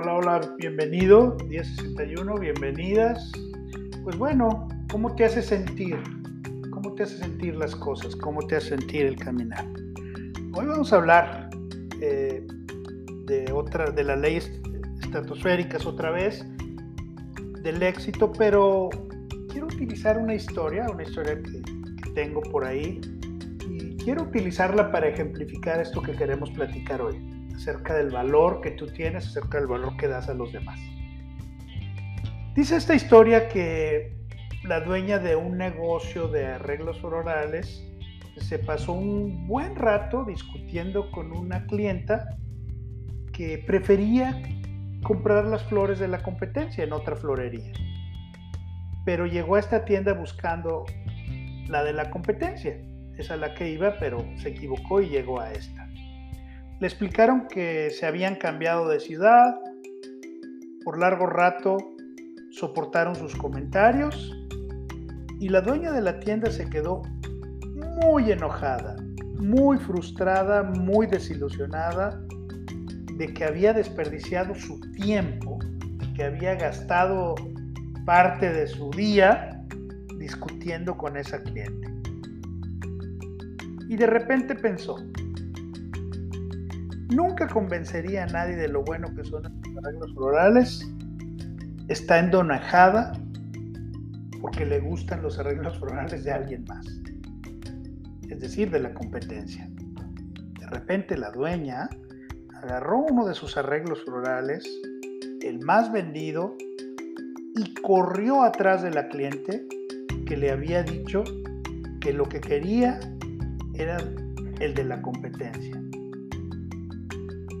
Hola, hola, bienvenido, 1061, bienvenidas. Pues bueno, ¿cómo te hace sentir? ¿Cómo te hace sentir las cosas? ¿Cómo te hace sentir el caminar? Hoy vamos a hablar eh, de otra, de las leyes estratosféricas otra vez, del éxito, pero quiero utilizar una historia, una historia que, que tengo por ahí, y quiero utilizarla para ejemplificar esto que queremos platicar hoy acerca del valor que tú tienes, acerca del valor que das a los demás. Dice esta historia que la dueña de un negocio de arreglos florales se pasó un buen rato discutiendo con una clienta que prefería comprar las flores de la competencia en otra florería. Pero llegó a esta tienda buscando la de la competencia. Es la que iba, pero se equivocó y llegó a esta. Le explicaron que se habían cambiado de ciudad, por largo rato soportaron sus comentarios y la dueña de la tienda se quedó muy enojada, muy frustrada, muy desilusionada de que había desperdiciado su tiempo, que había gastado parte de su día discutiendo con esa cliente. Y de repente pensó, nunca convencería a nadie de lo bueno que son los arreglos florales. Está endonajada porque le gustan los arreglos florales de alguien más, es decir, de la competencia. De repente la dueña agarró uno de sus arreglos florales, el más vendido, y corrió atrás de la cliente que le había dicho que lo que quería era el de la competencia.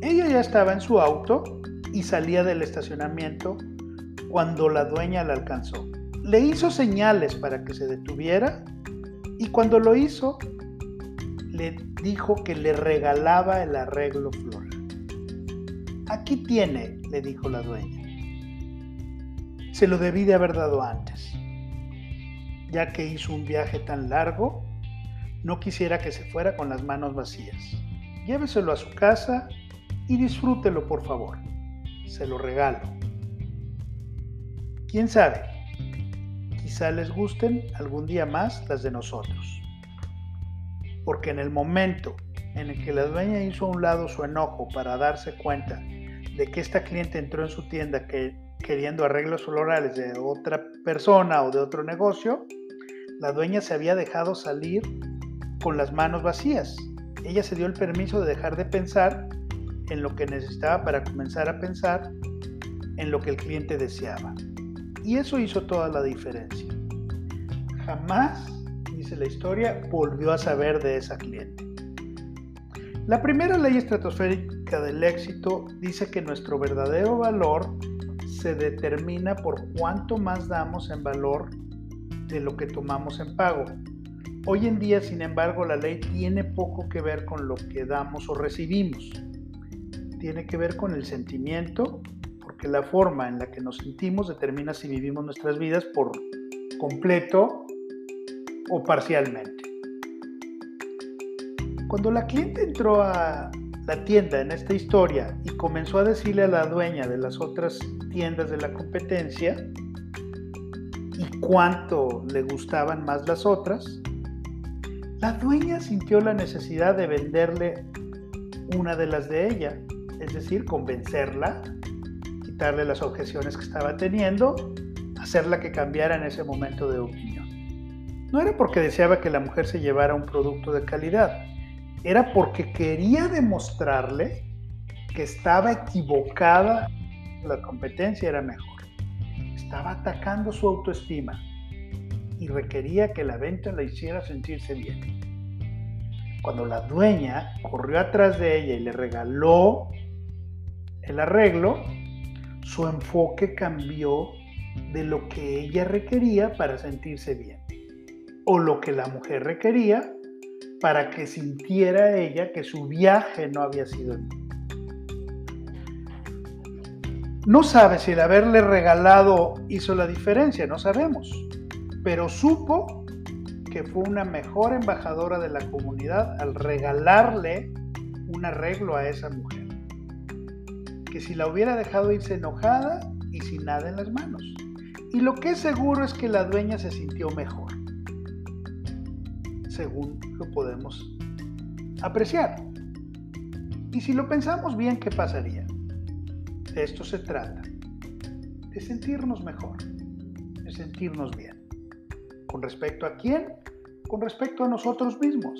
Ella ya estaba en su auto y salía del estacionamiento cuando la dueña la alcanzó. Le hizo señales para que se detuviera y cuando lo hizo le dijo que le regalaba el arreglo floral. Aquí tiene, le dijo la dueña. Se lo debí de haber dado antes. Ya que hizo un viaje tan largo, no quisiera que se fuera con las manos vacías. Lléveselo a su casa y disfrútelo por favor. Se lo regalo. ¿Quién sabe? Quizá les gusten algún día más las de nosotros. Porque en el momento en el que la dueña hizo a un lado su enojo para darse cuenta de que esta cliente entró en su tienda que, queriendo arreglos florales de otra persona o de otro negocio, la dueña se había dejado salir con las manos vacías. Ella se dio el permiso de dejar de pensar en lo que necesitaba para comenzar a pensar en lo que el cliente deseaba. Y eso hizo toda la diferencia. Jamás, dice la historia, volvió a saber de esa cliente. La primera ley estratosférica del éxito dice que nuestro verdadero valor se determina por cuánto más damos en valor de lo que tomamos en pago. Hoy en día, sin embargo, la ley tiene poco que ver con lo que damos o recibimos tiene que ver con el sentimiento, porque la forma en la que nos sentimos determina si vivimos nuestras vidas por completo o parcialmente. Cuando la cliente entró a la tienda en esta historia y comenzó a decirle a la dueña de las otras tiendas de la competencia y cuánto le gustaban más las otras, la dueña sintió la necesidad de venderle una de las de ella es decir, convencerla, quitarle las objeciones que estaba teniendo, hacerla que cambiara en ese momento de opinión. No era porque deseaba que la mujer se llevara un producto de calidad, era porque quería demostrarle que estaba equivocada, la competencia era mejor. Estaba atacando su autoestima y requería que la venta la hiciera sentirse bien. Cuando la dueña corrió atrás de ella y le regaló el arreglo, su enfoque cambió de lo que ella requería para sentirse bien o lo que la mujer requería para que sintiera ella que su viaje no había sido No sabe si el haberle regalado hizo la diferencia, no sabemos, pero supo que fue una mejor embajadora de la comunidad al regalarle un arreglo a esa mujer. Que si la hubiera dejado irse enojada y sin nada en las manos. Y lo que es seguro es que la dueña se sintió mejor, según lo podemos apreciar. Y si lo pensamos bien, ¿qué pasaría? De esto se trata, de sentirnos mejor, de sentirnos bien. ¿Con respecto a quién? Con respecto a nosotros mismos.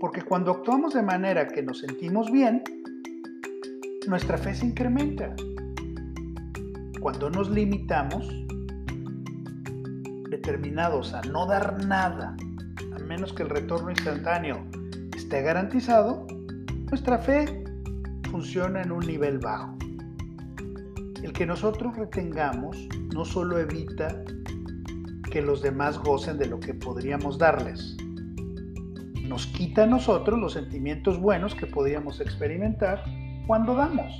Porque cuando actuamos de manera que nos sentimos bien, nuestra fe se incrementa. Cuando nos limitamos, determinados a no dar nada, a menos que el retorno instantáneo esté garantizado, nuestra fe funciona en un nivel bajo. El que nosotros retengamos no solo evita que los demás gocen de lo que podríamos darles, nos quita a nosotros los sentimientos buenos que podríamos experimentar cuando damos.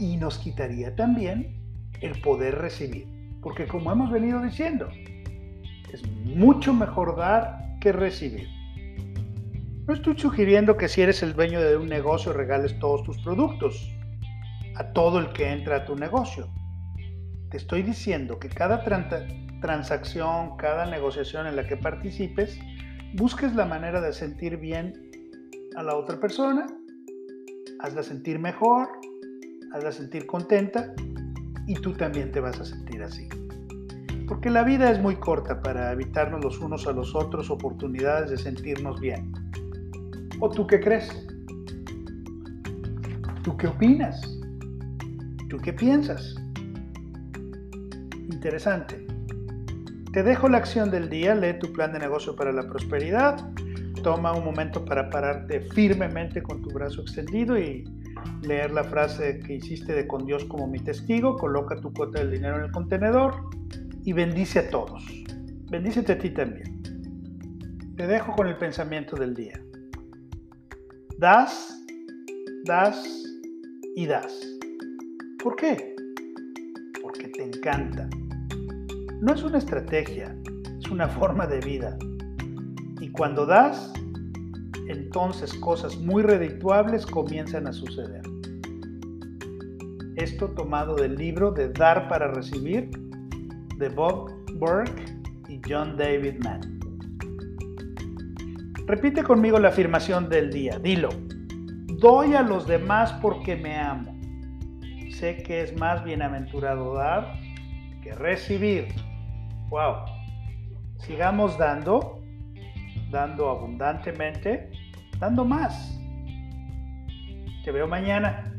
Y nos quitaría también el poder recibir. Porque como hemos venido diciendo, es mucho mejor dar que recibir. No estoy sugiriendo que si eres el dueño de un negocio regales todos tus productos a todo el que entra a tu negocio. Te estoy diciendo que cada transacción, cada negociación en la que participes, busques la manera de sentir bien a la otra persona hazla sentir mejor, hazla sentir contenta y tú también te vas a sentir así. Porque la vida es muy corta para evitarnos los unos a los otros oportunidades de sentirnos bien. ¿O tú qué crees? ¿Tú qué opinas? ¿Tú qué piensas? Interesante. Te dejo la acción del día, lee tu plan de negocio para la prosperidad toma un momento para pararte firmemente con tu brazo extendido y leer la frase que hiciste de con Dios como mi testigo, coloca tu cuota del dinero en el contenedor y bendice a todos. Bendícete a ti también. Te dejo con el pensamiento del día. Das, das y das. ¿Por qué? Porque te encanta. No es una estrategia, es una forma de vida. Cuando das, entonces cosas muy redituables comienzan a suceder. Esto tomado del libro de Dar para Recibir de Bob Burke y John David Mann. Repite conmigo la afirmación del día. Dilo. Doy a los demás porque me amo. Sé que es más bienaventurado dar que recibir. Wow. Sigamos dando dando abundantemente, dando más. Te veo mañana.